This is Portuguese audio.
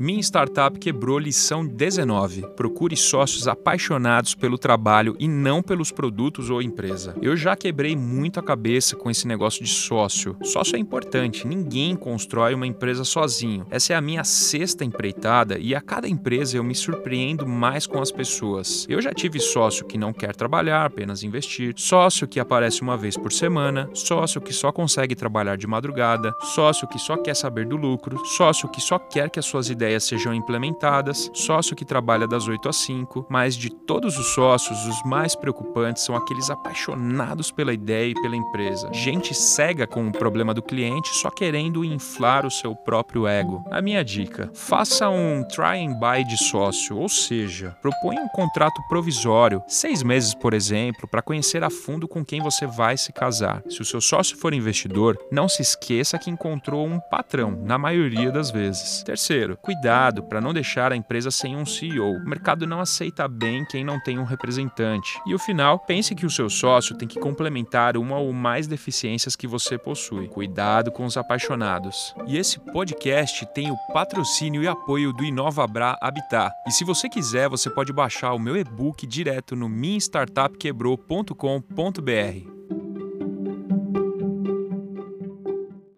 Minha startup quebrou lição 19. Procure sócios apaixonados pelo trabalho e não pelos produtos ou empresa. Eu já quebrei muito a cabeça com esse negócio de sócio. Sócio é importante, ninguém constrói uma empresa sozinho. Essa é a minha sexta empreitada e a cada empresa eu me surpreendo mais com as pessoas. Eu já tive sócio que não quer trabalhar, apenas investir, sócio que aparece uma vez por semana, sócio que só consegue trabalhar de madrugada, sócio que só quer saber do lucro, sócio que só quer que as suas ideias ideias sejam implementadas, sócio que trabalha das 8 às 5, mas de todos os sócios, os mais preocupantes são aqueles apaixonados pela ideia e pela empresa. Gente cega com o problema do cliente só querendo inflar o seu próprio ego. A minha dica: faça um try and buy de sócio, ou seja, proponha um contrato provisório, seis meses, por exemplo, para conhecer a fundo com quem você vai se casar. Se o seu sócio for investidor, não se esqueça que encontrou um patrão, na maioria das vezes. Terceiro, cuidado cuidado para não deixar a empresa sem um CEO. O mercado não aceita bem quem não tem um representante. E o final, pense que o seu sócio tem que complementar uma ou mais deficiências que você possui. Cuidado com os apaixonados. E esse podcast tem o patrocínio e apoio do InovaBra Habitat. E se você quiser, você pode baixar o meu e-book direto no minstartupquebrou.com.br.